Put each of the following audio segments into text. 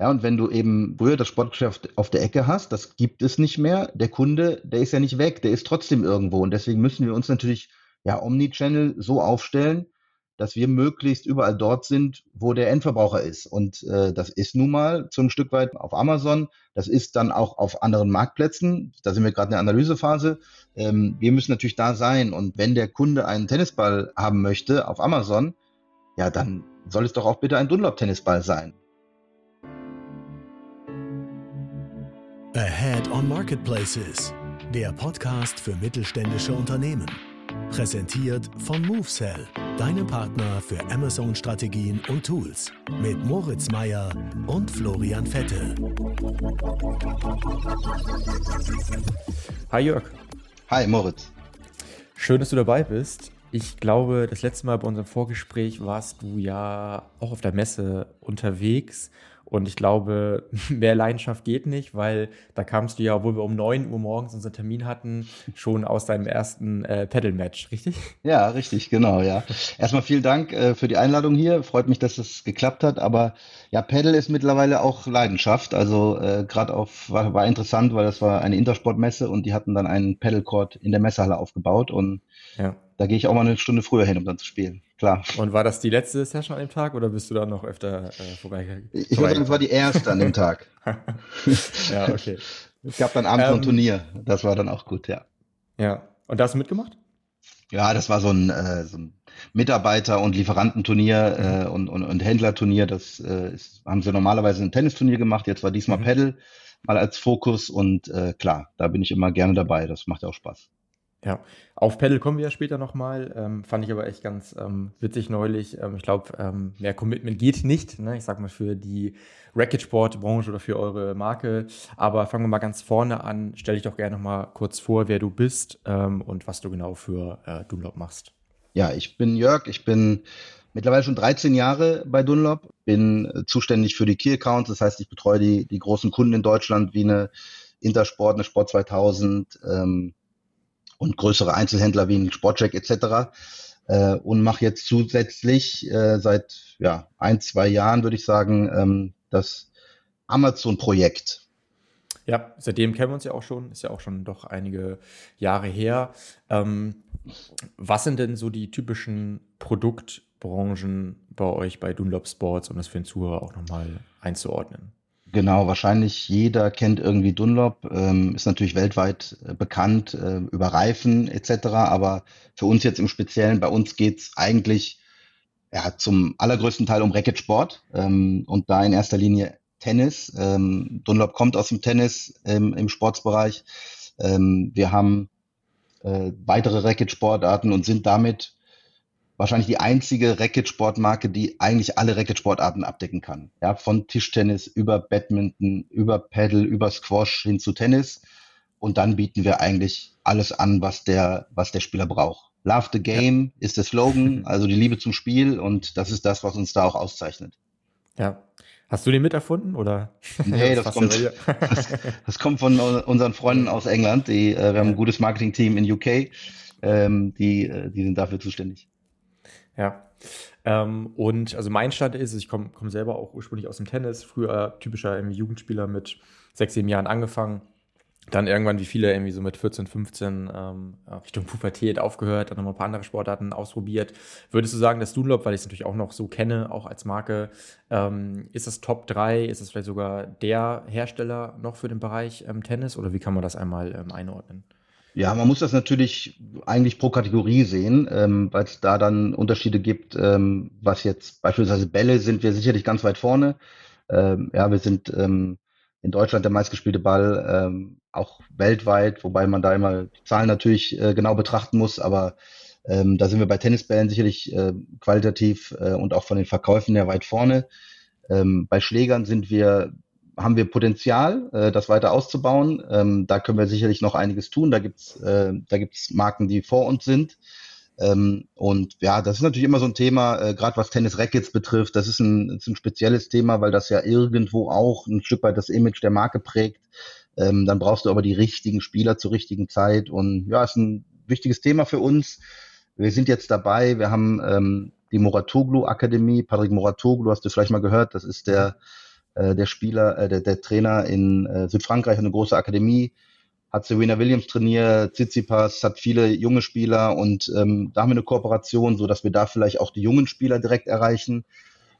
Ja, und wenn du eben früher das Sportgeschäft auf der Ecke hast, das gibt es nicht mehr. Der Kunde, der ist ja nicht weg, der ist trotzdem irgendwo. Und deswegen müssen wir uns natürlich ja Omnichannel so aufstellen, dass wir möglichst überall dort sind, wo der Endverbraucher ist. Und äh, das ist nun mal zum Stück weit auf Amazon. Das ist dann auch auf anderen Marktplätzen. Da sind wir gerade in der Analysephase. Ähm, wir müssen natürlich da sein. Und wenn der Kunde einen Tennisball haben möchte auf Amazon, ja, dann soll es doch auch bitte ein Dunlop-Tennisball sein. Ahead on Marketplaces, der Podcast für mittelständische Unternehmen. Präsentiert von MoveSell, deinem Partner für Amazon-Strategien und Tools. Mit Moritz Meyer und Florian Vettel. Hi Jörg. Hi Moritz. Schön, dass du dabei bist. Ich glaube, das letzte Mal bei unserem Vorgespräch warst du ja auch auf der Messe unterwegs und ich glaube, mehr Leidenschaft geht nicht, weil da kamst du ja, obwohl wir um 9 Uhr morgens unseren Termin hatten, schon aus deinem ersten äh, Pedal-Match, richtig? Ja, richtig, genau, ja. Erstmal vielen Dank äh, für die Einladung hier. Freut mich, dass es geklappt hat. Aber ja, Pedal ist mittlerweile auch Leidenschaft. Also äh, gerade auf war, war interessant, weil das war eine Intersportmesse und die hatten dann einen Pedal-Court in der Messehalle aufgebaut und ja. da gehe ich auch mal eine Stunde früher hin, um dann zu spielen klar. Und war das die letzte Session an dem Tag oder bist du da noch öfter äh, vorbeigegangen? Ich würde sagen, es war die erste an dem Tag. ja, okay. Es gab dann abends ähm, ein Turnier. Das war dann auch gut, ja. Ja. Und da hast du mitgemacht? Ja, das war so ein, äh, so ein Mitarbeiter- und Lieferantenturnier äh, und, und, und Händlerturnier. Das äh, ist, haben sie normalerweise ein Tennisturnier gemacht. Jetzt war diesmal mhm. Pedal mal als Fokus und äh, klar, da bin ich immer gerne dabei. Das macht ja auch Spaß. Ja, auf Pedal kommen wir ja später nochmal. Ähm, fand ich aber echt ganz ähm, witzig neulich. Ähm, ich glaube, ähm, mehr Commitment geht nicht. Ne? Ich sag mal für die Racket-Sport-Branche oder für eure Marke. Aber fangen wir mal ganz vorne an. Stell dich doch gerne nochmal kurz vor, wer du bist ähm, und was du genau für äh, Dunlop machst. Ja, ich bin Jörg. Ich bin mittlerweile schon 13 Jahre bei Dunlop. Bin äh, zuständig für die Key-Accounts. Das heißt, ich betreue die, die großen Kunden in Deutschland wie eine Intersport, eine Sport 2000, ähm, und größere Einzelhändler wie ein Sportcheck etc. Äh, und mache jetzt zusätzlich äh, seit ja, ein, zwei Jahren, würde ich sagen, ähm, das Amazon-Projekt. Ja, seitdem kennen wir uns ja auch schon, ist ja auch schon doch einige Jahre her. Ähm, was sind denn so die typischen Produktbranchen bei euch bei Dunlop Sports, um das für den Zuhörer auch nochmal einzuordnen? Genau, wahrscheinlich jeder kennt irgendwie Dunlop, ähm, ist natürlich weltweit äh, bekannt äh, über Reifen etc. Aber für uns jetzt im Speziellen, bei uns geht's eigentlich ja, zum allergrößten Teil um Racketsport ähm, und da in erster Linie Tennis. Ähm, Dunlop kommt aus dem Tennis ähm, im Sportsbereich. Ähm, wir haben äh, weitere Racketsportarten und sind damit wahrscheinlich die einzige Racket-Sportmarke, die eigentlich alle Racket-Sportarten abdecken kann. Ja, von Tischtennis über Badminton, über Paddle, über Squash hin zu Tennis. Und dann bieten wir eigentlich alles an, was der, was der Spieler braucht. Love the Game ja. ist der Slogan, also die Liebe zum Spiel und das ist das, was uns da auch auszeichnet. Ja. Hast du den miterfunden oder? Nee, das, kommt, das, das, kommt von unseren Freunden aus England. Die, äh, wir haben ein gutes Marketing-Team in UK. Ähm, die, äh, die sind dafür zuständig. Ja. Ähm, und also mein Stand ist, ich komme komm selber auch ursprünglich aus dem Tennis, früher typischer Jugendspieler mit sechs, sieben Jahren angefangen. Dann irgendwann, wie viele, irgendwie so mit 14, 15 ähm, Richtung Pubertät aufgehört, dann nochmal ein paar andere Sportarten ausprobiert. Würdest du sagen, dass Dunlop, weil ich es natürlich auch noch so kenne, auch als Marke, ähm, ist das Top 3, ist das vielleicht sogar der Hersteller noch für den Bereich ähm, Tennis oder wie kann man das einmal ähm, einordnen? Ja, man muss das natürlich eigentlich pro Kategorie sehen, ähm, weil es da dann Unterschiede gibt, ähm, was jetzt beispielsweise Bälle sind wir sicherlich ganz weit vorne. Ähm, ja, wir sind ähm, in Deutschland der meistgespielte Ball, ähm, auch weltweit, wobei man da immer die Zahlen natürlich äh, genau betrachten muss, aber ähm, da sind wir bei Tennisbällen sicherlich äh, qualitativ äh, und auch von den Verkäufen her weit vorne. Ähm, bei Schlägern sind wir haben wir Potenzial, äh, das weiter auszubauen. Ähm, da können wir sicherlich noch einiges tun. Da gibt's äh, Marken, die vor uns sind. Ähm, und ja, das ist natürlich immer so ein Thema, äh, gerade was Tennis Rackets betrifft. Das ist ein, ist ein spezielles Thema, weil das ja irgendwo auch ein Stück weit das Image der Marke prägt. Ähm, dann brauchst du aber die richtigen Spieler zur richtigen Zeit. Und ja, ist ein wichtiges Thema für uns. Wir sind jetzt dabei. Wir haben ähm, die Moratoglu Akademie. Patrick Moratoglu hast du vielleicht mal gehört. Das ist der äh, der Spieler, äh, der, der Trainer in äh, Südfrankreich, eine große Akademie, hat Serena Williams trainiert, Tsitsipas hat viele junge Spieler und ähm, da haben wir eine Kooperation, so dass wir da vielleicht auch die jungen Spieler direkt erreichen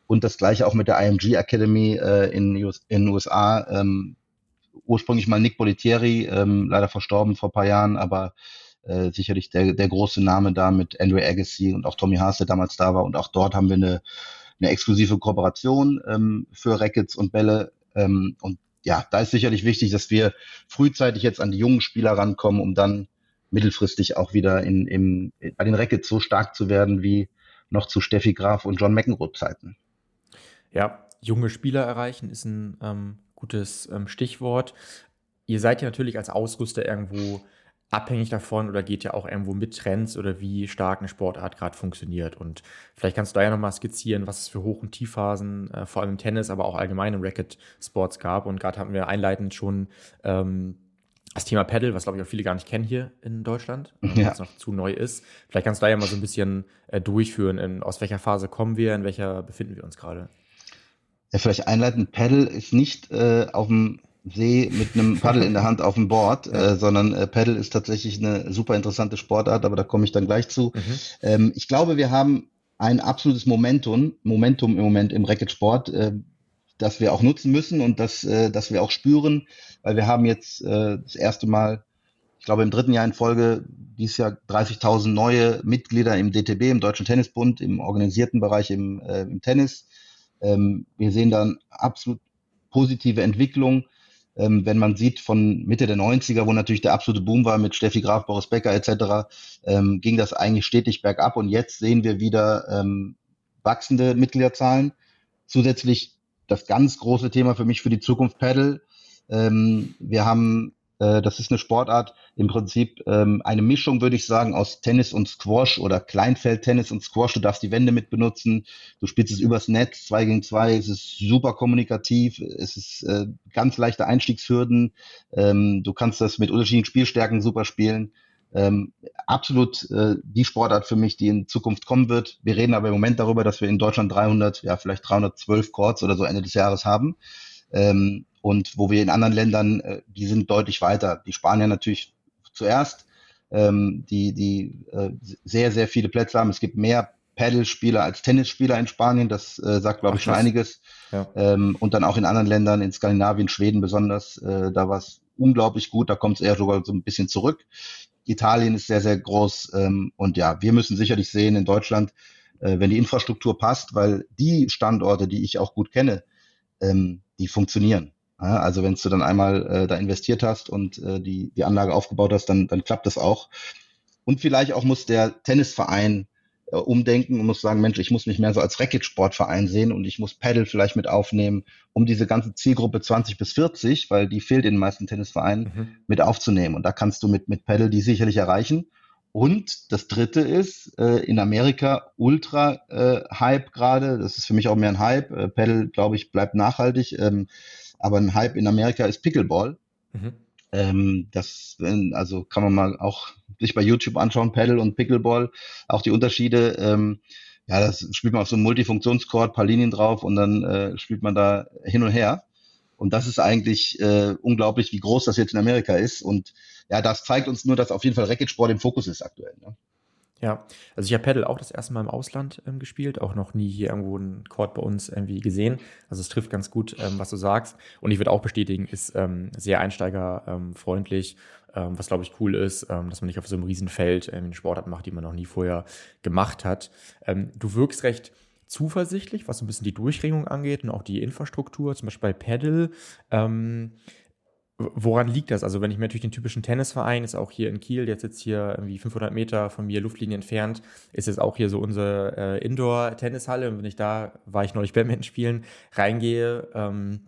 und das gleiche auch mit der IMG Academy äh, in den USA. Ähm, ursprünglich mal Nick Bolitieri, ähm, leider verstorben vor paar Jahren, aber äh, sicherlich der, der große Name da mit Andrew Agassi und auch Tommy Haas, der damals da war. Und auch dort haben wir eine, eine exklusive Kooperation ähm, für Rackets und Bälle. Ähm, und ja, da ist sicherlich wichtig, dass wir frühzeitig jetzt an die jungen Spieler rankommen, um dann mittelfristig auch wieder in, in, bei den Rackets so stark zu werden wie noch zu Steffi Graf und John McEnroe Zeiten. Ja, junge Spieler erreichen ist ein ähm, gutes ähm, Stichwort. Ihr seid ja natürlich als Ausrüster irgendwo abhängig davon oder geht ja auch irgendwo mit Trends oder wie stark eine Sportart gerade funktioniert. Und vielleicht kannst du da ja nochmal skizzieren, was es für Hoch- und Tiefphasen, äh, vor allem im Tennis, aber auch allgemein im Racket-Sports gab. Und gerade haben wir einleitend schon ähm, das Thema Paddle, was glaube ich auch viele gar nicht kennen hier in Deutschland, ja. weil es noch zu neu ist. Vielleicht kannst du da ja mal so ein bisschen äh, durchführen, in, aus welcher Phase kommen wir, in welcher befinden wir uns gerade. Ja, vielleicht einleitend, Paddle ist nicht äh, auf dem See mit einem Paddel in der Hand auf dem Board, ja. äh, sondern äh, Paddle ist tatsächlich eine super interessante Sportart, aber da komme ich dann gleich zu. Mhm. Ähm, ich glaube, wir haben ein absolutes Momentum, Momentum im Moment im Racketsport, äh, das wir auch nutzen müssen und das, äh, das wir auch spüren, weil wir haben jetzt äh, das erste Mal, ich glaube im dritten Jahr in Folge, dieses Jahr 30.000 neue Mitglieder im DTB, im Deutschen Tennisbund, im organisierten Bereich im, äh, im Tennis. Ähm, wir sehen dann absolut positive Entwicklung ähm, wenn man sieht von Mitte der 90er, wo natürlich der absolute Boom war mit Steffi Graf, Boris Becker etc., ähm, ging das eigentlich stetig bergab und jetzt sehen wir wieder ähm, wachsende Mitgliederzahlen. Zusätzlich das ganz große Thema für mich für die Zukunft Paddle. Ähm, wir haben äh, das ist eine Sportart, im Prinzip ähm, eine Mischung, würde ich sagen, aus Tennis und Squash oder Kleinfeld-Tennis und Squash. Du darfst die Wände mit benutzen, du spielst es übers Netz, zwei gegen zwei, es ist super kommunikativ, es ist äh, ganz leichte Einstiegshürden, ähm, du kannst das mit unterschiedlichen Spielstärken super spielen. Ähm, absolut äh, die Sportart für mich, die in Zukunft kommen wird. Wir reden aber im Moment darüber, dass wir in Deutschland 300, ja vielleicht 312 Courts oder so Ende des Jahres haben. Ähm, und wo wir in anderen Ländern, äh, die sind deutlich weiter. Die Spanier natürlich zuerst, ähm, die, die äh, sehr, sehr viele Plätze haben. Es gibt mehr Paddle-Spieler als Tennisspieler in Spanien. Das äh, sagt, glaube ich, schon einiges. Ja. Ähm, und dann auch in anderen Ländern, in Skandinavien, Schweden besonders, äh, da war es unglaublich gut. Da kommt es eher sogar so ein bisschen zurück. Italien ist sehr, sehr groß. Ähm, und ja, wir müssen sicherlich sehen in Deutschland, äh, wenn die Infrastruktur passt, weil die Standorte, die ich auch gut kenne, ähm, die funktionieren. Also wenn du dann einmal äh, da investiert hast und äh, die, die Anlage aufgebaut hast, dann, dann klappt das auch. Und vielleicht auch muss der Tennisverein äh, umdenken und muss sagen, Mensch, ich muss mich mehr so als Racket-Sportverein sehen und ich muss Paddle vielleicht mit aufnehmen, um diese ganze Zielgruppe 20 bis 40, weil die fehlt in den meisten Tennisvereinen, mhm. mit aufzunehmen. Und da kannst du mit, mit Paddle die sicherlich erreichen. Und das dritte ist, äh, in Amerika ultra äh, Hype gerade. Das ist für mich auch mehr ein Hype. Äh, Paddle, glaube ich, bleibt nachhaltig. Ähm, aber ein Hype in Amerika ist Pickleball. Mhm. Ähm, das, also kann man mal auch sich bei YouTube anschauen, Paddle und Pickleball, auch die Unterschiede. Ähm, ja, das spielt man auf so einem Multifunktionscord, paar Linien drauf und dann äh, spielt man da hin und her. Und das ist eigentlich äh, unglaublich, wie groß das jetzt in Amerika ist. Und ja, das zeigt uns nur, dass auf jeden Fall Racketsport im Fokus ist aktuell. Ne? Ja, also ich habe Paddle auch das erste Mal im Ausland ähm, gespielt, auch noch nie hier irgendwo einen Court bei uns irgendwie gesehen. Also es trifft ganz gut, ähm, was du sagst. Und ich würde auch bestätigen, ist ähm, sehr einsteigerfreundlich, ähm, was glaube ich cool ist, ähm, dass man nicht auf so einem Riesenfeld ähm, eine Sportart macht, die man noch nie vorher gemacht hat. Ähm, du wirkst recht zuversichtlich, was so ein bisschen die Durchringung angeht und auch die Infrastruktur, zum Beispiel bei Paddle. Ähm, Woran liegt das? Also wenn ich mir natürlich den typischen Tennisverein, ist auch hier in Kiel, jetzt sitzt hier irgendwie 500 Meter von mir Luftlinie entfernt, ist jetzt auch hier so unsere äh, Indoor-Tennishalle. Und wenn ich da, war ich neulich Badminton spielen, reingehe ähm,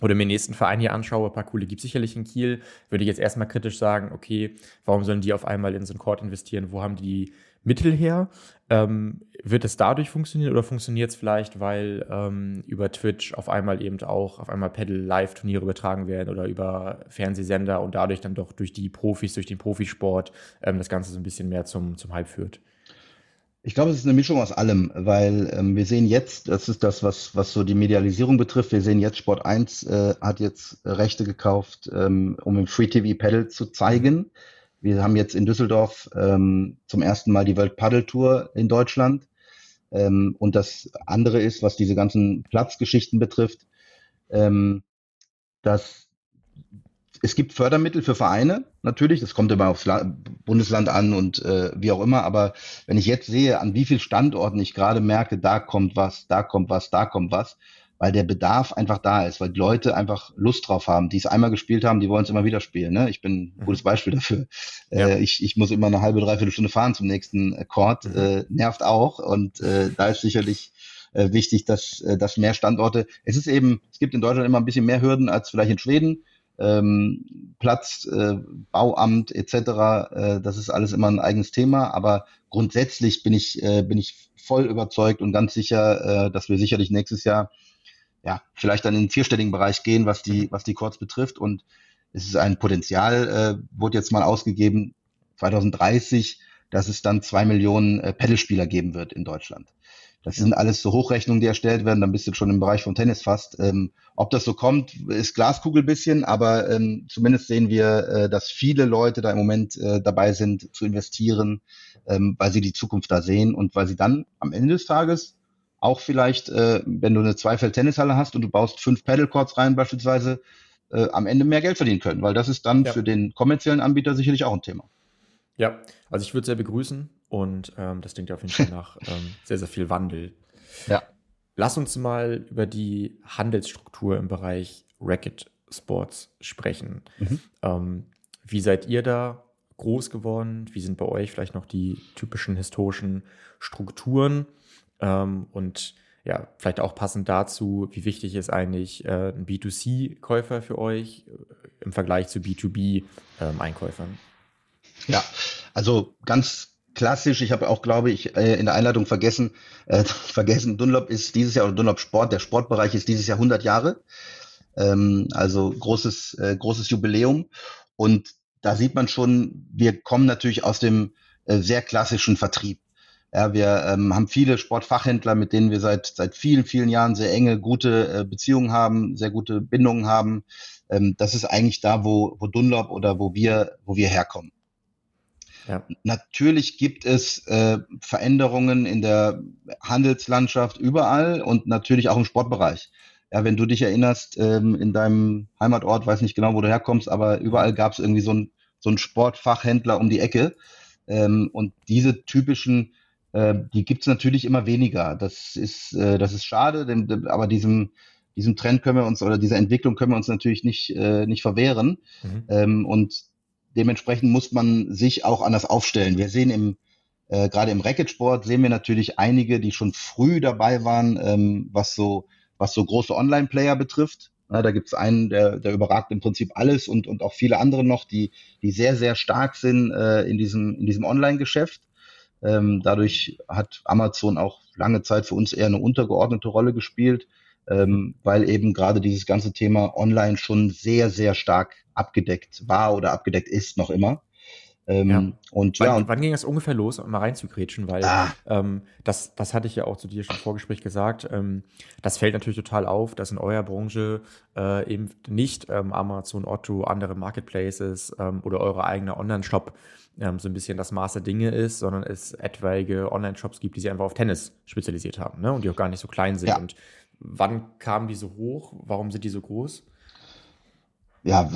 oder mir den nächsten Verein hier anschaue, ein paar coole gibt es sicherlich in Kiel, würde ich jetzt erstmal kritisch sagen, okay, warum sollen die auf einmal in so einen Court investieren? Wo haben die Mittel her. Ähm, wird es dadurch funktionieren oder funktioniert es vielleicht, weil ähm, über Twitch auf einmal eben auch auf einmal Pedal Live-Turniere übertragen werden oder über Fernsehsender und dadurch dann doch durch die Profis, durch den Profisport ähm, das Ganze so ein bisschen mehr zum, zum Hype führt? Ich glaube, es ist eine Mischung aus allem, weil ähm, wir sehen jetzt, das ist das, was, was so die Medialisierung betrifft, wir sehen jetzt, Sport 1 äh, hat jetzt Rechte gekauft, ähm, um im Free TV Paddle zu zeigen. Wir haben jetzt in Düsseldorf ähm, zum ersten Mal die World Paddle Tour in Deutschland. Ähm, und das andere ist, was diese ganzen Platzgeschichten betrifft, ähm, dass es gibt Fördermittel für Vereine, natürlich, das kommt immer aufs La Bundesland an und äh, wie auch immer, aber wenn ich jetzt sehe, an wie vielen Standorten ich gerade merke, da kommt was, da kommt was, da kommt was, weil der Bedarf einfach da ist, weil die Leute einfach Lust drauf haben, die es einmal gespielt haben, die wollen es immer wieder spielen. Ne? Ich bin ein gutes mhm. Beispiel dafür. Ja. Äh, ich, ich muss immer eine halbe, dreiviertel Stunde fahren zum nächsten Chord, mhm. äh, nervt auch und äh, da ist sicherlich äh, wichtig, dass, äh, dass mehr Standorte, es ist eben, es gibt in Deutschland immer ein bisschen mehr Hürden als vielleicht in Schweden, ähm, Platz, äh, Bauamt etc. Äh, das ist alles immer ein eigenes Thema, aber grundsätzlich bin ich, äh, bin ich voll überzeugt und ganz sicher, äh, dass wir sicherlich nächstes Jahr ja vielleicht dann in den vierstelligen Bereich gehen, was die, was die Courts betrifft. Und es ist ein Potenzial, äh, wurde jetzt mal ausgegeben, 2030, dass es dann zwei Millionen äh, Pedalspieler geben wird in Deutschland. Das sind alles so Hochrechnungen, die erstellt werden, dann bist du schon im Bereich von Tennis fast. Ähm, ob das so kommt, ist Glaskugel bisschen, aber ähm, zumindest sehen wir, äh, dass viele Leute da im Moment äh, dabei sind zu investieren, ähm, weil sie die Zukunft da sehen und weil sie dann am Ende des Tages auch vielleicht, äh, wenn du eine Zweifeld-Tennishalle hast und du baust fünf Paddlecourts rein beispielsweise, äh, am Ende mehr Geld verdienen können, weil das ist dann ja. für den kommerziellen Anbieter sicherlich auch ein Thema. Ja, also ich würde es sehr begrüßen. Und ähm, das klingt ja auf jeden Fall nach ähm, sehr, sehr viel Wandel. Ja. Lass uns mal über die Handelsstruktur im Bereich Racket Sports sprechen. Mhm. Ähm, wie seid ihr da groß geworden? Wie sind bei euch vielleicht noch die typischen historischen Strukturen? Ähm, und ja, vielleicht auch passend dazu, wie wichtig ist eigentlich äh, ein B2C-Käufer für euch äh, im Vergleich zu B2B-Einkäufern? Ähm, ja, also ganz klassisch. Ich habe auch, glaube ich, äh, in der Einleitung vergessen, äh, vergessen, Dunlop ist dieses Jahr, oder Dunlop Sport, der Sportbereich ist dieses Jahr 100 Jahre. Ähm, also großes, äh, großes Jubiläum. Und da sieht man schon, wir kommen natürlich aus dem äh, sehr klassischen Vertrieb. Ja, wir ähm, haben viele Sportfachhändler, mit denen wir seit, seit vielen, vielen Jahren sehr enge, gute äh, Beziehungen haben, sehr gute Bindungen haben. Ähm, das ist eigentlich da, wo, wo Dunlop oder wo wir, wo wir herkommen. Ja. Natürlich gibt es äh, Veränderungen in der Handelslandschaft überall und natürlich auch im Sportbereich. Ja, wenn du dich erinnerst, ähm, in deinem Heimatort, weiß nicht genau, wo du herkommst, aber überall gab es irgendwie so ein so ein Sportfachhändler um die Ecke. Ähm, und diese typischen, äh, die gibt es natürlich immer weniger. Das ist, äh, das ist schade, denn, aber diesem, diesem Trend können wir uns oder dieser Entwicklung können wir uns natürlich nicht, äh, nicht verwehren. Mhm. Ähm, und dementsprechend muss man sich auch anders aufstellen. Wir sehen im äh, gerade im Racketsport sehen wir natürlich einige, die schon früh dabei waren, ähm, was so was so große Online-Player betrifft. Ja, da gibt es einen, der, der überragt im Prinzip alles und, und auch viele andere noch, die, die sehr, sehr stark sind äh, in diesem, in diesem Online-Geschäft. Ähm, dadurch hat Amazon auch lange Zeit für uns eher eine untergeordnete Rolle gespielt, ähm, weil eben gerade dieses ganze Thema Online schon sehr, sehr stark abgedeckt war oder abgedeckt ist noch immer. Ähm, ja. Und, wann, ja, und wann ging das ungefähr los, um mal reinzugrätschen? Weil ah. ähm, das, das hatte ich ja auch zu dir schon im Vorgespräch gesagt. Ähm, das fällt natürlich total auf, dass in eurer Branche äh, eben nicht ähm, Amazon, Otto, andere Marketplaces ähm, oder eure eigene Online-Shop ähm, so ein bisschen das Maß der Dinge ist, sondern es etwaige Online-Shops gibt, die sich einfach auf Tennis spezialisiert haben ne? und die auch gar nicht so klein sind. Ja. Und wann kamen die so hoch? Warum sind die so groß? ja,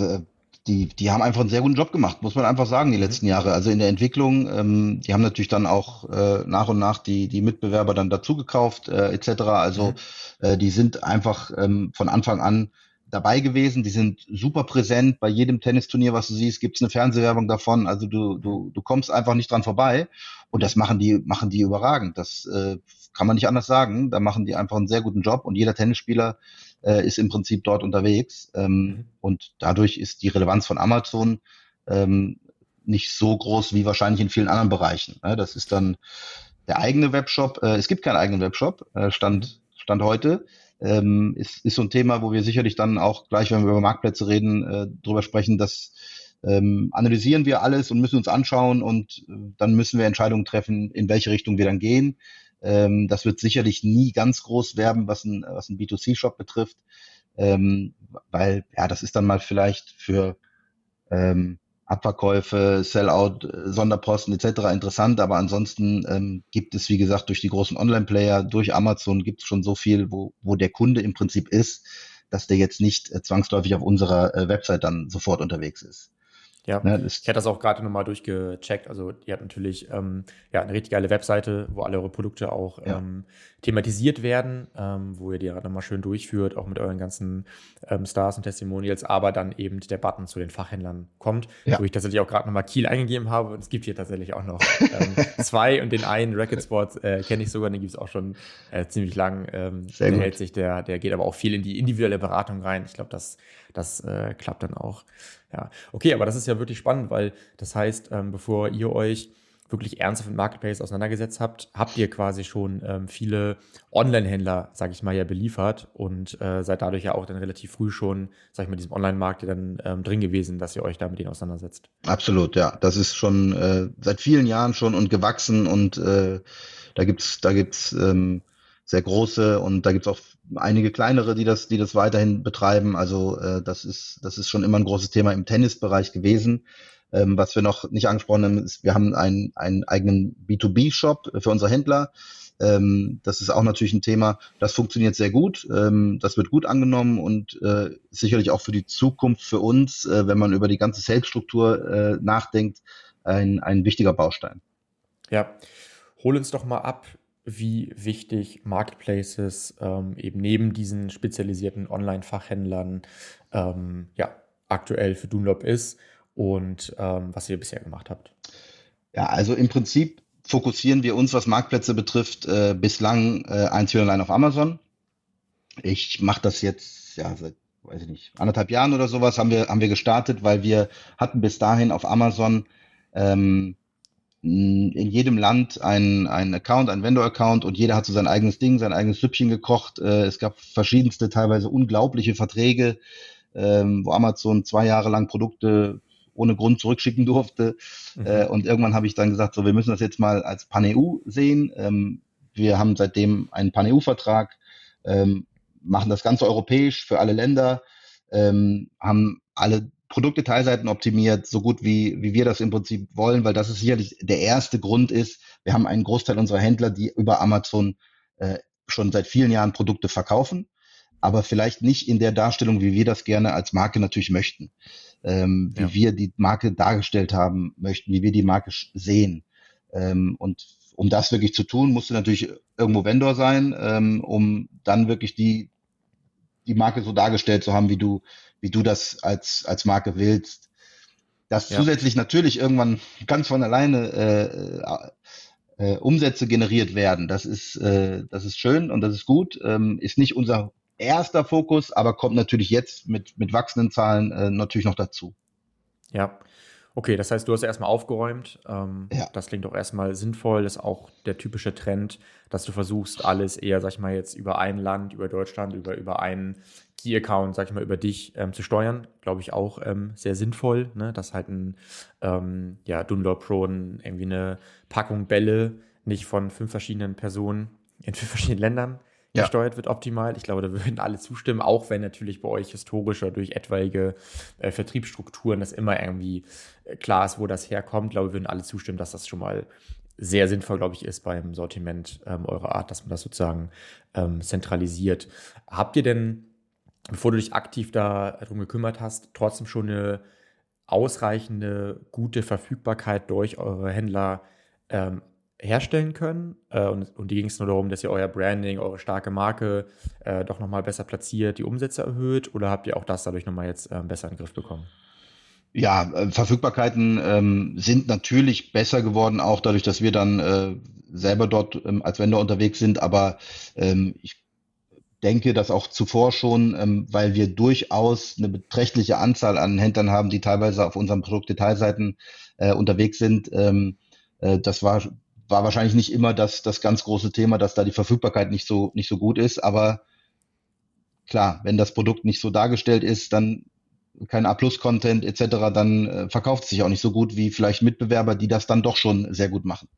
die, die haben einfach einen sehr guten Job gemacht, muss man einfach sagen, die mhm. letzten Jahre. Also in der Entwicklung, ähm, die haben natürlich dann auch äh, nach und nach die, die Mitbewerber dann dazugekauft, äh, etc. Also mhm. äh, die sind einfach ähm, von Anfang an dabei gewesen. Die sind super präsent bei jedem Tennisturnier, was du siehst, gibt's eine Fernsehwerbung davon. Also du, du, du kommst einfach nicht dran vorbei. Und das machen die, machen die überragend. Das äh, kann man nicht anders sagen. Da machen die einfach einen sehr guten Job und jeder Tennisspieler äh, ist im Prinzip dort unterwegs. Ähm, mhm. Und dadurch ist die Relevanz von Amazon ähm, nicht so groß wie wahrscheinlich in vielen anderen Bereichen. Ne? Das ist dann der eigene Webshop. Äh, es gibt keinen eigenen Webshop, äh, Stand, Stand heute. Ähm, ist, ist so ein Thema, wo wir sicherlich dann auch gleich, wenn wir über Marktplätze reden, äh, drüber sprechen, dass ähm, analysieren wir alles und müssen uns anschauen und äh, dann müssen wir Entscheidungen treffen, in welche Richtung wir dann gehen. Ähm, das wird sicherlich nie ganz groß werden, was ein, was ein B2C-Shop betrifft, ähm, weil ja, das ist dann mal vielleicht für ähm, Abverkäufe, Sellout, Sonderposten etc. interessant, aber ansonsten ähm, gibt es, wie gesagt, durch die großen Online-Player, durch Amazon gibt es schon so viel, wo, wo der Kunde im Prinzip ist, dass der jetzt nicht äh, zwangsläufig auf unserer äh, Website dann sofort unterwegs ist. Ja, ne, ich hatte das auch gerade nochmal durchgecheckt. Also ihr habt natürlich ähm, ja, eine richtig geile Webseite, wo alle eure Produkte auch ja. ähm, thematisiert werden, ähm, wo ihr die gerade nochmal schön durchführt, auch mit euren ganzen ähm, Stars und Testimonials, aber dann eben der Button zu den Fachhändlern kommt, ja. wo ich tatsächlich auch gerade nochmal Kiel eingegeben habe. Und es gibt hier tatsächlich auch noch ähm, zwei und den einen Racket Sports äh, kenne ich sogar, den gibt es auch schon äh, ziemlich lang. Ähm, der gut. hält sich, der, der geht aber auch viel in die individuelle Beratung rein. Ich glaube, das, das äh, klappt dann auch. Ja, okay, aber das ist ja wirklich spannend, weil das heißt, ähm, bevor ihr euch wirklich ernsthaft mit Marketplace auseinandergesetzt habt, habt ihr quasi schon ähm, viele Online-Händler, sage ich mal, ja beliefert und äh, seid dadurch ja auch dann relativ früh schon, sag ich mal, diesem Online-Markt ja dann ähm, drin gewesen, dass ihr euch da mit denen auseinandersetzt. Absolut, ja. Das ist schon äh, seit vielen Jahren schon und gewachsen und äh, da gibt's, da gibt's ähm, sehr große und da gibt's auch einige kleinere, die das, die das weiterhin betreiben. Also äh, das ist, das ist schon immer ein großes Thema im Tennisbereich gewesen. Ähm, was wir noch nicht angesprochen haben, ist, wir haben einen, einen eigenen B2B-Shop für unsere Händler. Ähm, das ist auch natürlich ein Thema, das funktioniert sehr gut, ähm, das wird gut angenommen und äh, sicherlich auch für die Zukunft für uns, äh, wenn man über die ganze Sales-Struktur äh, nachdenkt, ein, ein wichtiger Baustein. Ja, hol uns doch mal ab wie wichtig Marketplaces ähm, eben neben diesen spezialisierten Online-Fachhändlern ähm, ja, aktuell für Dunlop ist und ähm, was ihr bisher gemacht habt. Ja, also im Prinzip fokussieren wir uns, was Marktplätze betrifft, äh, bislang äh, einzig allein auf Amazon. Ich mache das jetzt ja seit weiß ich nicht anderthalb Jahren oder sowas haben wir haben wir gestartet, weil wir hatten bis dahin auf Amazon ähm, in jedem Land ein, ein Account, ein Vendor-Account und jeder hat so sein eigenes Ding, sein eigenes Süppchen gekocht. Äh, es gab verschiedenste, teilweise unglaubliche Verträge, ähm, wo Amazon zwei Jahre lang Produkte ohne Grund zurückschicken durfte. Mhm. Äh, und irgendwann habe ich dann gesagt, so, wir müssen das jetzt mal als Pan-EU sehen. Ähm, wir haben seitdem einen Pan-EU-Vertrag, ähm, machen das Ganze europäisch für alle Länder, haben alle Produktdetailseiten optimiert, so gut wie, wie wir das im Prinzip wollen, weil das ist sicherlich der erste Grund ist, wir haben einen Großteil unserer Händler, die über Amazon äh, schon seit vielen Jahren Produkte verkaufen, aber vielleicht nicht in der Darstellung, wie wir das gerne als Marke natürlich möchten, ähm, wie ja. wir die Marke dargestellt haben möchten, wie wir die Marke sehen. Ähm, und um das wirklich zu tun, musst du natürlich irgendwo Vendor sein, ähm, um dann wirklich die, die Marke so dargestellt zu haben, wie du, wie du das als, als Marke willst. Dass ja. zusätzlich natürlich irgendwann ganz von alleine äh, äh, Umsätze generiert werden, das ist, äh, das ist schön und das ist gut. Ähm, ist nicht unser erster Fokus, aber kommt natürlich jetzt mit, mit wachsenden Zahlen äh, natürlich noch dazu. Ja, Okay, das heißt, du hast erstmal aufgeräumt. Ähm, ja. Das klingt auch erstmal sinnvoll. Das ist auch der typische Trend, dass du versuchst, alles eher, sag ich mal, jetzt über ein Land, über Deutschland, über, über einen Key-Account, sag ich mal, über dich ähm, zu steuern. Glaube ich auch ähm, sehr sinnvoll, ne? dass halt ein ähm, ja, Dunlop Pro irgendwie eine Packung Bälle nicht von fünf verschiedenen Personen in fünf verschiedenen Ländern ja. gesteuert wird optimal. Ich glaube, da würden alle zustimmen, auch wenn natürlich bei euch historisch oder durch etwaige äh, Vertriebsstrukturen das immer irgendwie äh, klar ist, wo das herkommt. Ich glaube, würden alle zustimmen, dass das schon mal sehr sinnvoll, glaube ich, ist beim Sortiment ähm, eurer Art, dass man das sozusagen ähm, zentralisiert. Habt ihr denn, bevor du dich aktiv darum gekümmert hast, trotzdem schon eine ausreichende, gute Verfügbarkeit durch eure Händler ähm, herstellen können. Äh, und, und die ging es nur darum, dass ihr euer Branding, eure starke Marke äh, doch nochmal besser platziert, die Umsätze erhöht oder habt ihr auch das dadurch nochmal jetzt äh, besser in den Griff bekommen? Ja, äh, Verfügbarkeiten ähm, sind natürlich besser geworden, auch dadurch, dass wir dann äh, selber dort ähm, als Vendor unterwegs sind. Aber ähm, ich denke, dass auch zuvor schon, ähm, weil wir durchaus eine beträchtliche Anzahl an Händlern haben, die teilweise auf unseren Produktdetailseiten äh, unterwegs sind. Ähm, äh, das war war wahrscheinlich nicht immer das, das ganz große Thema, dass da die Verfügbarkeit nicht so, nicht so gut ist. Aber klar, wenn das Produkt nicht so dargestellt ist, dann kein A-Plus-Content etc., dann äh, verkauft es sich auch nicht so gut wie vielleicht Mitbewerber, die das dann doch schon sehr gut machen.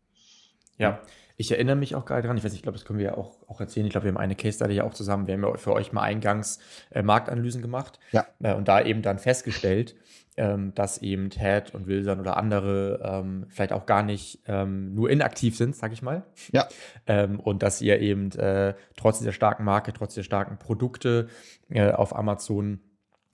Ja, ich erinnere mich auch gerade dran, ich weiß nicht, ich glaube, das können wir ja auch, auch erzählen. Ich glaube, wir haben eine Case Study ja auch zusammen. Wir haben ja für euch mal eingangs äh, Marktanalysen gemacht ja. Äh, und da eben dann festgestellt, ähm, dass eben Ted und Wilson oder andere ähm, vielleicht auch gar nicht ähm, nur inaktiv sind, sag ich mal. Ja. Ähm, und dass ihr eben äh, trotz dieser starken Marke, trotz der starken Produkte äh, auf Amazon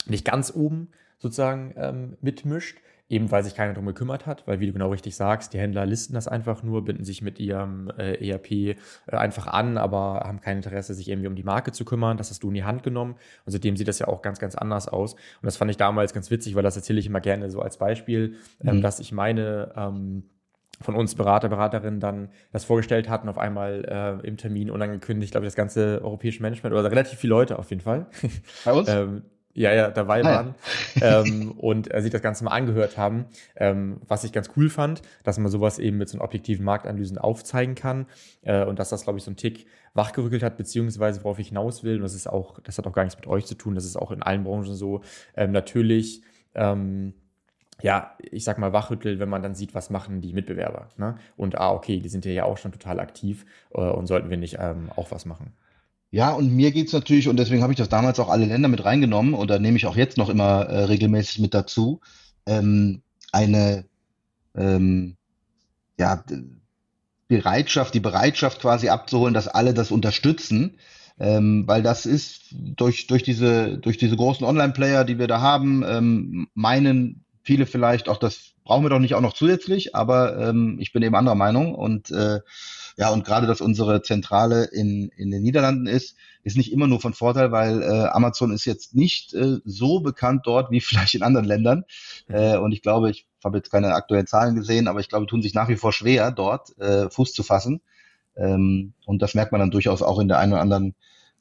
nicht ganz oben sozusagen ähm, mitmischt eben weil sich keiner darum gekümmert hat, weil wie du genau richtig sagst, die Händler listen das einfach nur, binden sich mit ihrem äh, ERP äh, einfach an, aber haben kein Interesse, sich irgendwie um die Marke zu kümmern. Das hast du in die Hand genommen und seitdem sieht das ja auch ganz, ganz anders aus. Und das fand ich damals ganz witzig, weil das erzähle ich immer gerne so als Beispiel, ähm, mhm. dass ich meine ähm, von uns Berater, Beraterinnen dann das vorgestellt hatten, auf einmal äh, im Termin unangekündigt, glaube ich, das ganze europäische Management oder relativ viele Leute auf jeden Fall. Bei uns? ähm, ja, ja, dabei ah, waren ja. ähm, und äh, sich das Ganze mal angehört haben. Ähm, was ich ganz cool fand, dass man sowas eben mit so einem objektiven Marktanalysen aufzeigen kann äh, und dass das, glaube ich, so ein Tick wachgerückelt hat, beziehungsweise worauf ich hinaus will, und das ist auch, das hat auch gar nichts mit euch zu tun, das ist auch in allen Branchen so, ähm, natürlich, ähm, ja, ich sag mal, wachrüttelt, wenn man dann sieht, was machen die Mitbewerber. Ne? Und ah, okay, die sind ja auch schon total aktiv äh, und sollten wir nicht ähm, auch was machen. Ja, und mir geht's natürlich, und deswegen habe ich das damals auch alle Länder mit reingenommen oder nehme ich auch jetzt noch immer äh, regelmäßig mit dazu, ähm, eine ähm, ja, Bereitschaft, die Bereitschaft quasi abzuholen, dass alle das unterstützen. Ähm, weil das ist durch, durch, diese, durch diese großen Online-Player, die wir da haben, ähm, meinen viele vielleicht auch, das brauchen wir doch nicht auch noch zusätzlich, aber ähm, ich bin eben anderer Meinung und äh, ja, und gerade, dass unsere Zentrale in, in den Niederlanden ist, ist nicht immer nur von Vorteil, weil äh, Amazon ist jetzt nicht äh, so bekannt dort wie vielleicht in anderen Ländern. Mhm. Äh, und ich glaube, ich habe jetzt keine aktuellen Zahlen gesehen, aber ich glaube, tun sich nach wie vor schwer, dort äh, Fuß zu fassen. Ähm, und das merkt man dann durchaus auch in der einen oder anderen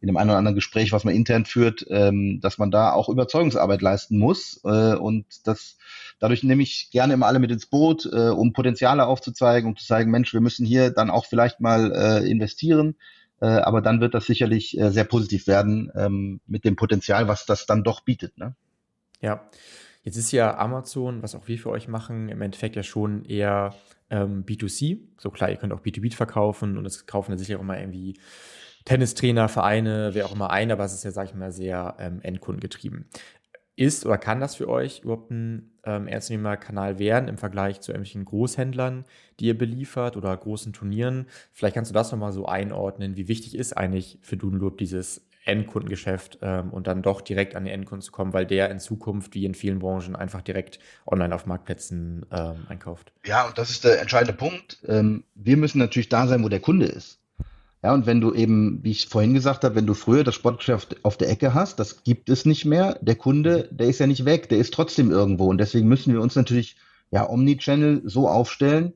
in dem einen oder anderen Gespräch, was man intern führt, ähm, dass man da auch Überzeugungsarbeit leisten muss. Äh, und das dadurch nehme ich gerne immer alle mit ins Boot, äh, um Potenziale aufzuzeigen, um zu zeigen, Mensch, wir müssen hier dann auch vielleicht mal äh, investieren. Äh, aber dann wird das sicherlich äh, sehr positiv werden ähm, mit dem Potenzial, was das dann doch bietet. Ne? Ja, jetzt ist ja Amazon, was auch wir für euch machen, im Endeffekt ja schon eher ähm, B2C. So klar, ihr könnt auch B2B verkaufen und es kaufen dann sicher auch immer irgendwie Tennistrainer, Vereine, wer auch immer ein, aber es ist ja, sag ich mal, sehr ähm, endkundengetrieben. Ist oder kann das für euch überhaupt ein ähm, ernstzunehmender werden im Vergleich zu irgendwelchen Großhändlern, die ihr beliefert oder großen Turnieren? Vielleicht kannst du das nochmal so einordnen. Wie wichtig ist eigentlich für Dunloop dieses Endkundengeschäft ähm, und dann doch direkt an den Endkunden zu kommen, weil der in Zukunft, wie in vielen Branchen, einfach direkt online auf Marktplätzen ähm, einkauft. Ja, und das ist der entscheidende Punkt. Ähm, wir müssen natürlich da sein, wo der Kunde ist. Ja, und wenn du eben, wie ich vorhin gesagt habe, wenn du früher das Sportgeschäft auf der Ecke hast, das gibt es nicht mehr. Der Kunde, der ist ja nicht weg, der ist trotzdem irgendwo. Und deswegen müssen wir uns natürlich ja Omnichannel so aufstellen,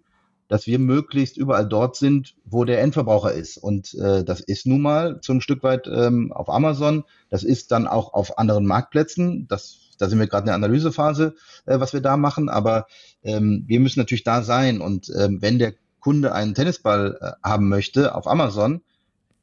dass wir möglichst überall dort sind, wo der Endverbraucher ist. Und äh, das ist nun mal so ein Stück weit ähm, auf Amazon. Das ist dann auch auf anderen Marktplätzen. Das, da sind wir gerade in der Analysephase, äh, was wir da machen. Aber ähm, wir müssen natürlich da sein. Und ähm, wenn der Kunde einen Tennisball äh, haben möchte auf Amazon,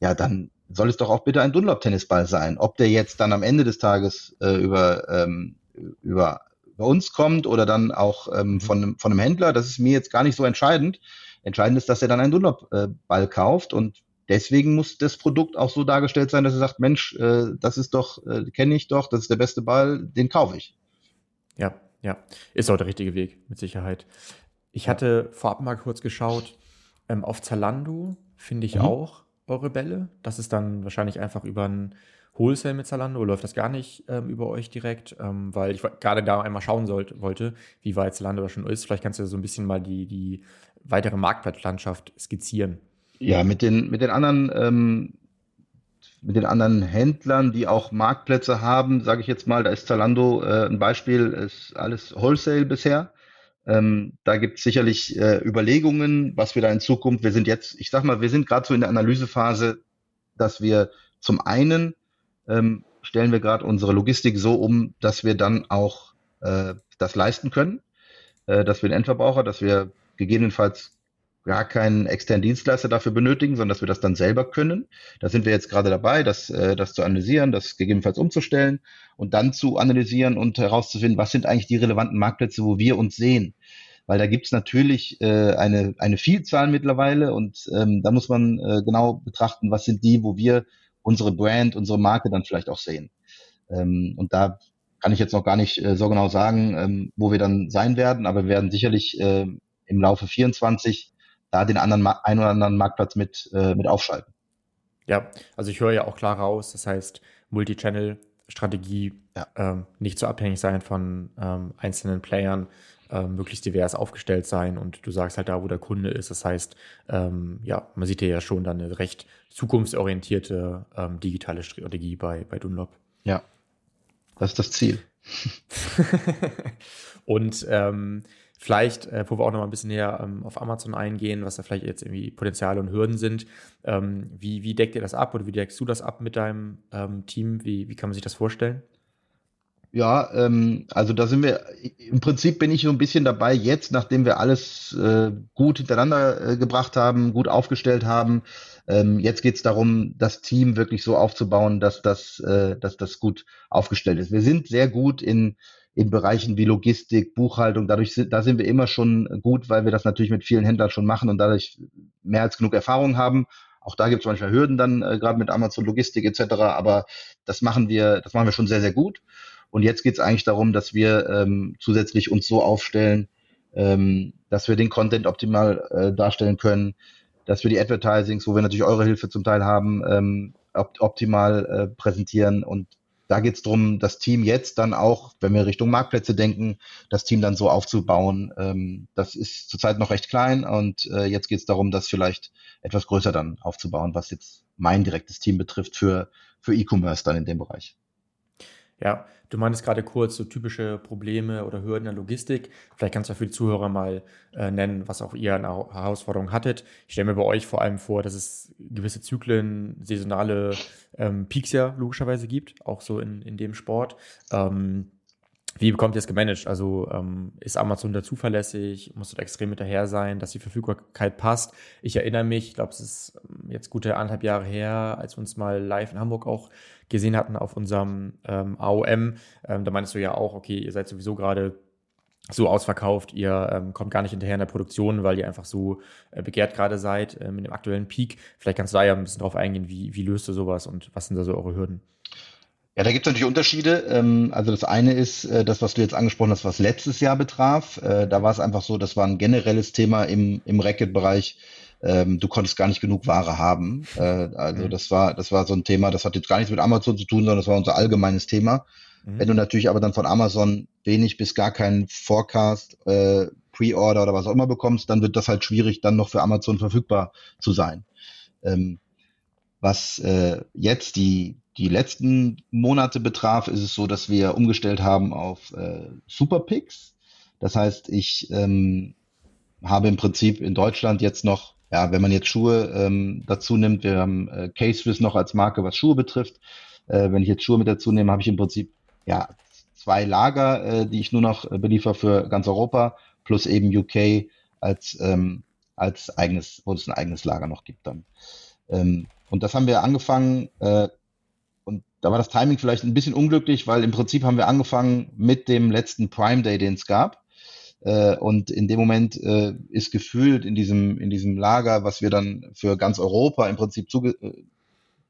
ja, dann soll es doch auch bitte ein Dunlop-Tennisball sein. Ob der jetzt dann am Ende des Tages äh, über, ähm, über, über uns kommt oder dann auch ähm, mhm. von, von einem Händler, das ist mir jetzt gar nicht so entscheidend. Entscheidend ist, dass er dann einen Dunlop-Ball äh, kauft und deswegen muss das Produkt auch so dargestellt sein, dass er sagt, Mensch, äh, das ist doch, äh, kenne ich doch, das ist der beste Ball, den kaufe ich. Ja, ja, ist auch der richtige Weg, mit Sicherheit. Ich hatte vorab mal kurz geschaut, ähm, auf Zalando finde ich mhm. auch eure Bälle. Das ist dann wahrscheinlich einfach über ein Wholesale mit Zalando, läuft das gar nicht ähm, über euch direkt, ähm, weil ich gerade da einmal schauen sollte, wollte, wie weit Zalando da schon ist. Vielleicht kannst du so ein bisschen mal die, die weitere Marktplatzlandschaft skizzieren. Ja, mit den, mit den anderen ähm, mit den anderen Händlern, die auch Marktplätze haben, sage ich jetzt mal, da ist Zalando äh, ein Beispiel, ist alles Wholesale bisher. Ähm, da gibt es sicherlich äh, Überlegungen, was wir da in Zukunft, wir sind jetzt, ich sag mal, wir sind gerade so in der Analysephase, dass wir zum einen ähm, stellen wir gerade unsere Logistik so um, dass wir dann auch äh, das leisten können, äh, dass wir den Endverbraucher, dass wir gegebenenfalls gar keinen externen Dienstleister dafür benötigen, sondern dass wir das dann selber können. Da sind wir jetzt gerade dabei, das, äh, das zu analysieren, das gegebenenfalls umzustellen und dann zu analysieren und herauszufinden, was sind eigentlich die relevanten Marktplätze, wo wir uns sehen. Weil da gibt's natürlich äh, eine, eine Vielzahl mittlerweile und ähm, da muss man äh, genau betrachten, was sind die, wo wir unsere Brand, unsere Marke dann vielleicht auch sehen. Ähm, und da kann ich jetzt noch gar nicht äh, so genau sagen, ähm, wo wir dann sein werden, aber wir werden sicherlich äh, im Laufe 24 da den anderen einen oder anderen Marktplatz mit, äh, mit aufschalten. Ja, also ich höre ja auch klar raus, das heißt Multi-Channel-Strategie, ja. ähm, nicht so abhängig sein von ähm, einzelnen Playern, ähm, möglichst divers aufgestellt sein und du sagst halt da, wo der Kunde ist. Das heißt, ähm, ja, man sieht ja schon dann eine recht zukunftsorientierte ähm, digitale Strategie bei, bei Dunlop. Ja, das ist das Ziel. und ähm, vielleicht, äh, wo wir auch noch mal ein bisschen näher ähm, auf Amazon eingehen, was da vielleicht jetzt irgendwie Potenziale und Hürden sind. Ähm, wie, wie deckt ihr das ab oder wie deckst du das ab mit deinem ähm, Team? Wie, wie kann man sich das vorstellen? Ja, ähm, also da sind wir, im Prinzip bin ich so ein bisschen dabei jetzt, nachdem wir alles äh, gut hintereinander äh, gebracht haben, gut aufgestellt haben. Ähm, jetzt geht es darum, das Team wirklich so aufzubauen, dass das, äh, dass das gut aufgestellt ist. Wir sind sehr gut in, in Bereichen wie Logistik, Buchhaltung. Dadurch sind, da sind wir immer schon gut, weil wir das natürlich mit vielen Händlern schon machen und dadurch mehr als genug Erfahrung haben. Auch da gibt es manchmal Hürden dann, äh, gerade mit Amazon Logistik etc. Aber das machen wir, das machen wir schon sehr, sehr gut. Und jetzt geht es eigentlich darum, dass wir ähm, zusätzlich uns so aufstellen, ähm, dass wir den Content optimal äh, darstellen können, dass wir die Advertisings, wo wir natürlich eure Hilfe zum Teil haben, ähm, op optimal äh, präsentieren. Und da geht es darum, das Team jetzt dann auch, wenn wir Richtung Marktplätze denken, das Team dann so aufzubauen. Ähm, das ist zurzeit noch recht klein und äh, jetzt geht es darum, das vielleicht etwas größer dann aufzubauen, was jetzt mein direktes Team betrifft für, für E-Commerce dann in dem Bereich. Ja, du meintest gerade kurz so typische Probleme oder Hürden der Logistik. Vielleicht kannst du für die Zuhörer mal äh, nennen, was auch ihr an Herausforderungen hattet. Ich stelle mir bei euch vor allem vor, dass es gewisse Zyklen, saisonale ähm, Peaks ja logischerweise gibt, auch so in, in dem Sport. Ähm, wie bekommt ihr es gemanagt? Also ähm, ist Amazon da zuverlässig? Muss dort extrem hinterher sein, dass die Verfügbarkeit passt? Ich erinnere mich, ich glaube, es ist ähm, jetzt gute anderthalb Jahre her, als wir uns mal live in Hamburg auch gesehen hatten auf unserem ähm, AOM. Ähm, da meinst du ja auch, okay, ihr seid sowieso gerade so ausverkauft, ihr ähm, kommt gar nicht hinterher in der Produktion, weil ihr einfach so äh, begehrt gerade seid äh, mit dem aktuellen Peak. Vielleicht kannst du da ja ein bisschen drauf eingehen, wie, wie löst du sowas und was sind da so eure Hürden? Ja, da gibt es natürlich Unterschiede. Ähm, also das eine ist äh, das, was du jetzt angesprochen hast, was letztes Jahr betraf. Äh, da war es einfach so, das war ein generelles Thema im, im Racket-Bereich. Ähm, du konntest gar nicht genug Ware haben. Äh, also mhm. das war, das war so ein Thema, das hat jetzt gar nichts mit Amazon zu tun, sondern das war unser allgemeines Thema. Mhm. Wenn du natürlich aber dann von Amazon wenig bis gar keinen Forecast, äh, Pre-Order oder was auch immer bekommst, dann wird das halt schwierig, dann noch für Amazon verfügbar zu sein. Ähm, was äh, jetzt die die letzten Monate betraf, ist es so, dass wir umgestellt haben auf äh, Superpicks. Das heißt, ich ähm, habe im Prinzip in Deutschland jetzt noch, ja, wenn man jetzt Schuhe ähm, dazu nimmt, wir haben äh, K-Swiss noch als Marke, was Schuhe betrifft. Äh, wenn ich jetzt Schuhe mit dazu nehme, habe ich im Prinzip ja zwei Lager, äh, die ich nur noch äh, beliefer für ganz Europa, plus eben UK als ähm, als eigenes, wo es ein eigenes Lager noch gibt dann. Ähm, und das haben wir angefangen äh, da war das Timing vielleicht ein bisschen unglücklich, weil im Prinzip haben wir angefangen mit dem letzten Prime Day, den es gab. Äh, und in dem Moment äh, ist gefühlt in diesem, in diesem Lager, was wir dann für ganz Europa im Prinzip zuge äh,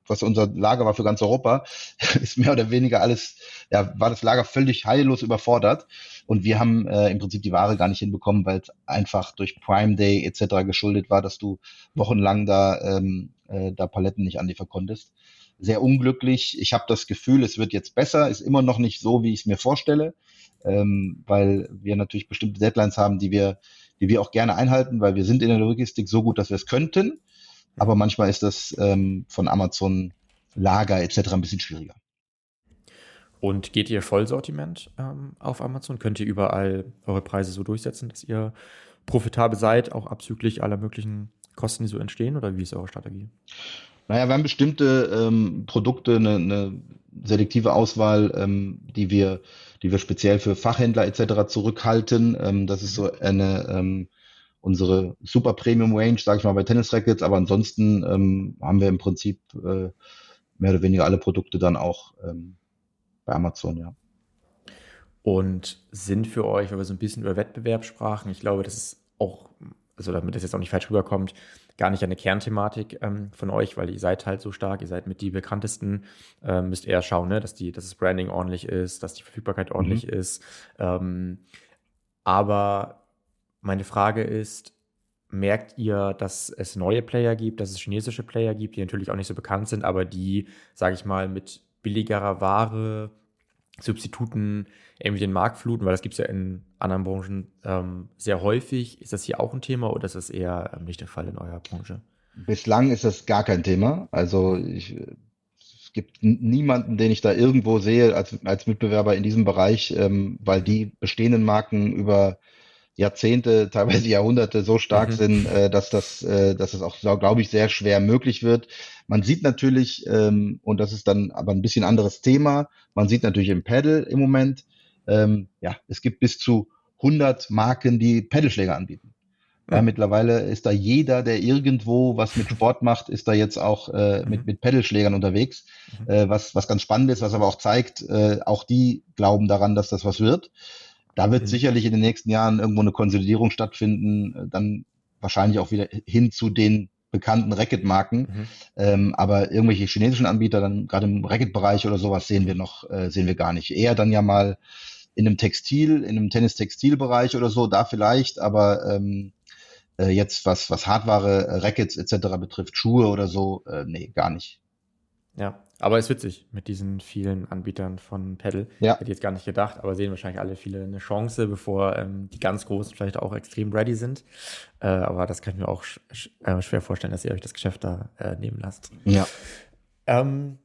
was unser Lager war für ganz Europa, ist mehr oder weniger alles, ja, war das Lager völlig heillos überfordert. Und wir haben äh, im Prinzip die Ware gar nicht hinbekommen, weil es einfach durch Prime Day etc. geschuldet war, dass du wochenlang da, ähm, äh, da Paletten nicht anliefern konntest sehr unglücklich. Ich habe das Gefühl, es wird jetzt besser, ist immer noch nicht so, wie ich es mir vorstelle, ähm, weil wir natürlich bestimmte Deadlines haben, die wir, die wir auch gerne einhalten, weil wir sind in der Logistik so gut, dass wir es könnten. Aber manchmal ist das ähm, von Amazon Lager etc. ein bisschen schwieriger. Und geht ihr Vollsortiment ähm, auf Amazon? Könnt ihr überall eure Preise so durchsetzen, dass ihr profitabel seid, auch abzüglich aller möglichen Kosten, die so entstehen? Oder wie ist eure Strategie? Naja, wir haben bestimmte ähm, Produkte, eine, eine selektive Auswahl, ähm, die wir, die wir speziell für Fachhändler etc. zurückhalten. Ähm, das ist so eine ähm, unsere super Premium Range, sage ich mal, bei Tennis Rackets, aber ansonsten ähm, haben wir im Prinzip äh, mehr oder weniger alle Produkte dann auch ähm, bei Amazon, ja. Und sind für euch, weil wir so ein bisschen über Wettbewerb sprachen, ich glaube, das ist auch, also damit das jetzt auch nicht falsch rüberkommt, gar nicht eine Kernthematik ähm, von euch, weil ihr seid halt so stark, ihr seid mit die bekanntesten, ähm, müsst eher schauen, ne, dass, die, dass das Branding ordentlich ist, dass die Verfügbarkeit ordentlich mhm. ist. Ähm, aber meine Frage ist, merkt ihr, dass es neue Player gibt, dass es chinesische Player gibt, die natürlich auch nicht so bekannt sind, aber die, sage ich mal, mit billigerer Ware, Substituten irgendwie den Markt fluten, weil das gibt es ja in anderen Branchen ähm, sehr häufig. Ist das hier auch ein Thema oder ist das eher ähm, nicht der Fall in eurer Branche? Bislang ist das gar kein Thema. Also ich, es gibt niemanden, den ich da irgendwo sehe als, als Mitbewerber in diesem Bereich, ähm, weil die bestehenden Marken über Jahrzehnte, teilweise Jahrhunderte so stark mhm. sind, äh, dass das, äh, dass es auch, glaube ich, sehr schwer möglich wird. Man sieht natürlich, ähm, und das ist dann aber ein bisschen anderes Thema, man sieht natürlich im Pedal im Moment, ähm, ja, es gibt bis zu 100 Marken, die Pedalschläger anbieten. Ja. ja. mittlerweile ist da jeder, der irgendwo was mit Sport macht, ist da jetzt auch äh, mhm. mit, mit Pedalschlägern unterwegs, mhm. äh, was, was ganz spannend ist, was aber auch zeigt, äh, auch die glauben daran, dass das was wird. Da wird mhm. sicherlich in den nächsten Jahren irgendwo eine Konsolidierung stattfinden, äh, dann wahrscheinlich auch wieder hin zu den bekannten Racket-Marken. Mhm. Ähm, aber irgendwelche chinesischen Anbieter, dann gerade im Racket-Bereich oder sowas, sehen wir noch, äh, sehen wir gar nicht. Eher dann ja mal in einem Textil, in einem Tennis-Textil-Bereich oder so, da vielleicht, aber ähm, äh, jetzt was, was Hardware, äh, Rackets etc. betrifft, Schuhe oder so, äh, nee, gar nicht. Ja, aber es ist witzig mit diesen vielen Anbietern von Pedal. Ja. Hätte ich jetzt gar nicht gedacht, aber sehen wahrscheinlich alle viele eine Chance, bevor ähm, die ganz Großen vielleicht auch extrem ready sind. Äh, aber das kann ich mir auch sch äh, schwer vorstellen, dass ihr euch das Geschäft da äh, nehmen lasst. Ja. Ähm,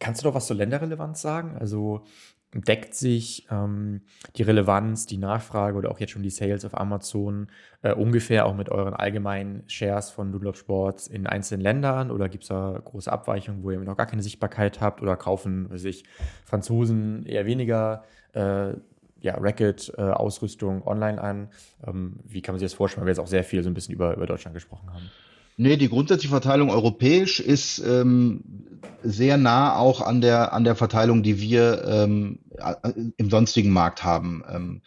kannst du doch was zur Länderrelevanz sagen? Also deckt sich ähm, die Relevanz, die Nachfrage oder auch jetzt schon die Sales auf Amazon äh, ungefähr auch mit euren allgemeinen Shares von Dunlop Sports in einzelnen Ländern oder gibt es da große Abweichungen, wo ihr noch gar keine Sichtbarkeit habt oder kaufen sich Franzosen eher weniger äh, ja, Racket-Ausrüstung äh, online an? Ähm, wie kann man sich das vorstellen, weil wir jetzt auch sehr viel so ein bisschen über, über Deutschland gesprochen haben? Nee, die grundsätzliche Verteilung europäisch ist ähm, sehr nah auch an der, an der Verteilung, die wir ähm, im sonstigen Markt haben. Ähm,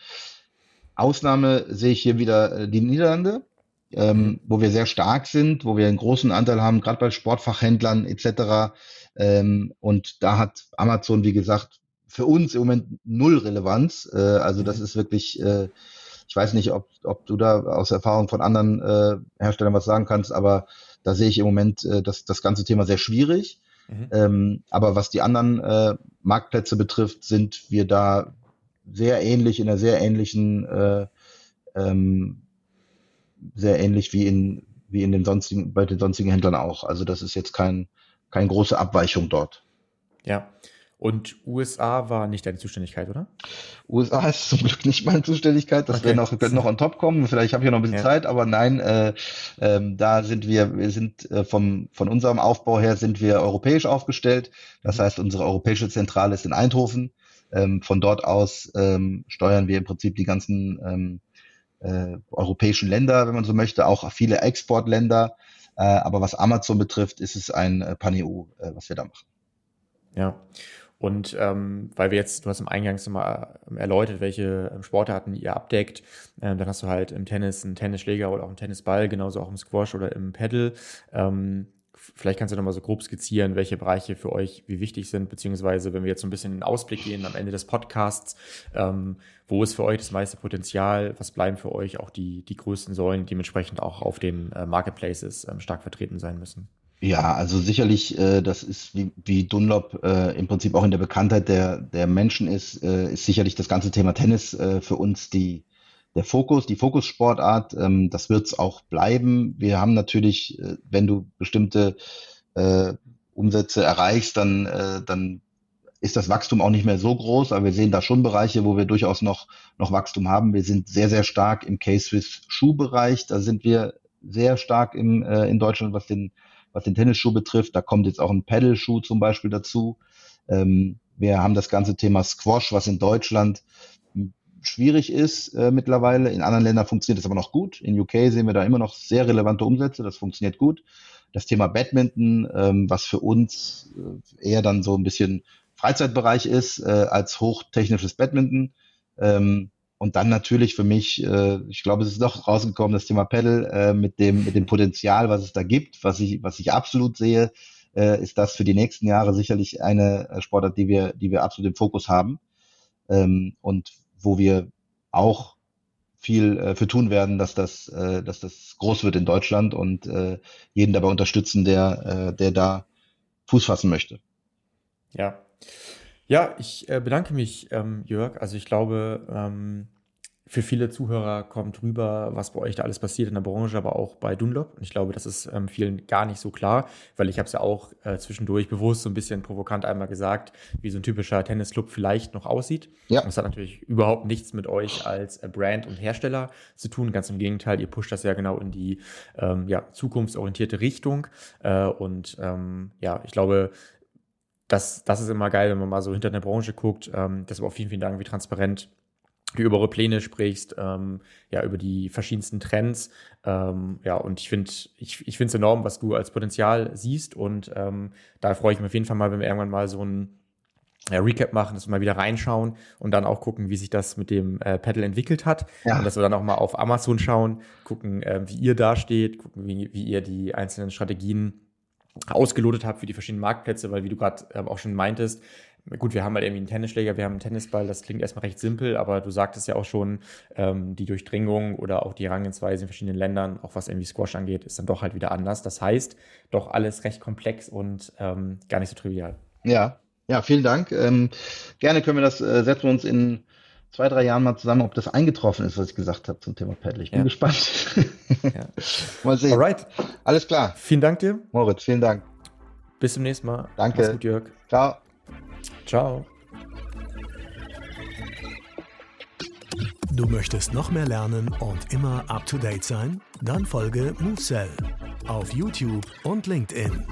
Ausnahme sehe ich hier wieder äh, die Niederlande, ähm, mhm. wo wir sehr stark sind, wo wir einen großen Anteil haben, gerade bei Sportfachhändlern etc. Ähm, und da hat Amazon, wie gesagt, für uns im Moment null Relevanz. Äh, also das mhm. ist wirklich äh, ich weiß nicht, ob, ob du da aus Erfahrung von anderen äh, Herstellern was sagen kannst, aber da sehe ich im Moment äh, das, das ganze Thema sehr schwierig. Mhm. Ähm, aber was die anderen äh, Marktplätze betrifft, sind wir da sehr ähnlich, in einer sehr ähnlichen, äh, ähm, sehr ähnlich wie in, wie in den sonstigen, bei den sonstigen Händlern auch. Also das ist jetzt kein, keine große Abweichung dort. Ja. Und USA war nicht deine Zuständigkeit, oder? USA ist zum Glück nicht meine Zuständigkeit. Das okay. noch, wird noch on top kommen. Vielleicht habe ich noch ein bisschen ja. Zeit, aber nein, äh, äh, da sind wir, wir sind äh, vom, von unserem Aufbau her sind wir europäisch aufgestellt. Das mhm. heißt, unsere europäische Zentrale ist in Eindhoven. Ähm, von dort aus ähm, steuern wir im Prinzip die ganzen ähm, äh, europäischen Länder, wenn man so möchte, auch viele Exportländer. Äh, aber was Amazon betrifft, ist es ein äh, Pan-EU, äh, was wir da machen. Ja. Und ähm, weil wir jetzt, du hast im Eingangs mal ähm, erläutert, welche ähm, Sportarten ihr abdeckt, ähm, dann hast du halt im Tennis einen Tennisschläger oder auch einen Tennisball, genauso auch im Squash oder im Paddle. Ähm, vielleicht kannst du noch mal so grob skizzieren, welche Bereiche für euch wie wichtig sind, beziehungsweise wenn wir jetzt so ein bisschen in den Ausblick gehen am Ende des Podcasts, ähm, wo ist für euch das meiste Potenzial, was bleiben für euch auch die, die größten Säulen, die dementsprechend auch auf den äh, Marketplaces ähm, stark vertreten sein müssen? Ja, also sicherlich, äh, das ist wie, wie Dunlop äh, im Prinzip auch in der Bekanntheit der, der Menschen ist, äh, ist sicherlich das ganze Thema Tennis äh, für uns die, der Fokus, die Fokussportart. Ähm, das wird es auch bleiben. Wir haben natürlich, äh, wenn du bestimmte äh, Umsätze erreichst, dann, äh, dann ist das Wachstum auch nicht mehr so groß, aber wir sehen da schon Bereiche, wo wir durchaus noch, noch Wachstum haben. Wir sind sehr, sehr stark im K-Swiss-Schuhbereich. Da sind wir sehr stark im, äh, in Deutschland, was den was den Tennisschuh betrifft. Da kommt jetzt auch ein Pedal-Schuh zum Beispiel dazu. Ähm, wir haben das ganze Thema Squash, was in Deutschland schwierig ist äh, mittlerweile. In anderen Ländern funktioniert es aber noch gut. In UK sehen wir da immer noch sehr relevante Umsätze. Das funktioniert gut. Das Thema Badminton, ähm, was für uns äh, eher dann so ein bisschen Freizeitbereich ist äh, als hochtechnisches Badminton. Ähm, und dann natürlich für mich, äh, ich glaube, es ist doch rausgekommen, das Thema Pedal äh, mit dem mit dem Potenzial, was es da gibt, was ich was ich absolut sehe, äh, ist das für die nächsten Jahre sicherlich eine äh, Sportart, die wir die wir absolut im Fokus haben ähm, und wo wir auch viel äh, für tun werden, dass das äh, dass das groß wird in Deutschland und äh, jeden dabei unterstützen, der äh, der da Fuß fassen möchte. Ja, ja, ich äh, bedanke mich, ähm, Jörg. Also ich glaube, ähm, für viele Zuhörer kommt rüber, was bei euch da alles passiert in der Branche, aber auch bei Dunlop. Und ich glaube, das ist ähm, vielen gar nicht so klar, weil ich habe es ja auch äh, zwischendurch bewusst so ein bisschen provokant einmal gesagt, wie so ein typischer Tennisclub vielleicht noch aussieht. Ja. das hat natürlich überhaupt nichts mit euch als äh, Brand und Hersteller zu tun. Ganz im Gegenteil, ihr pusht das ja genau in die ja, zukunftsorientierte Richtung. Äh, und ja, ich glaube, das, das ist immer geil, wenn man mal so hinter der Branche guckt. Ähm, deshalb auch vielen, vielen Dank, wie transparent du über eure Pläne sprichst, ähm, ja, über die verschiedensten Trends. Ähm, ja, und ich finde ich, ich finde es enorm, was du als Potenzial siehst. Und ähm, da freue ich mich auf jeden Fall mal, wenn wir irgendwann mal so ein ja, Recap machen, dass wir mal wieder reinschauen und dann auch gucken, wie sich das mit dem äh, Pedal entwickelt hat. Ja. Und dass wir dann auch mal auf Amazon schauen, gucken, äh, wie ihr da steht, gucken, wie, wie ihr die einzelnen Strategien ausgelotet habe für die verschiedenen Marktplätze, weil wie du gerade äh, auch schon meintest, gut, wir haben halt irgendwie einen Tennisschläger, wir haben einen Tennisball, das klingt erstmal recht simpel, aber du sagtest ja auch schon, ähm, die Durchdringung oder auch die Herangehensweise in verschiedenen Ländern, auch was irgendwie Squash angeht, ist dann doch halt wieder anders. Das heißt, doch alles recht komplex und ähm, gar nicht so trivial. Ja, ja, vielen Dank. Ähm, gerne können wir das, äh, setzen wir uns in zwei, drei Jahren mal zusammen, ob das eingetroffen ist, was ich gesagt habe zum Thema Paddle. Ich bin ja. gespannt. ja. mal sehen. Alright. Alles klar. Vielen Dank dir. Moritz, vielen Dank. Bis zum nächsten Mal. Danke. Mach's gut, Jörg. Ciao. Ciao. Du möchtest noch mehr lernen und immer up to date sein? Dann folge MoveSell auf YouTube und LinkedIn.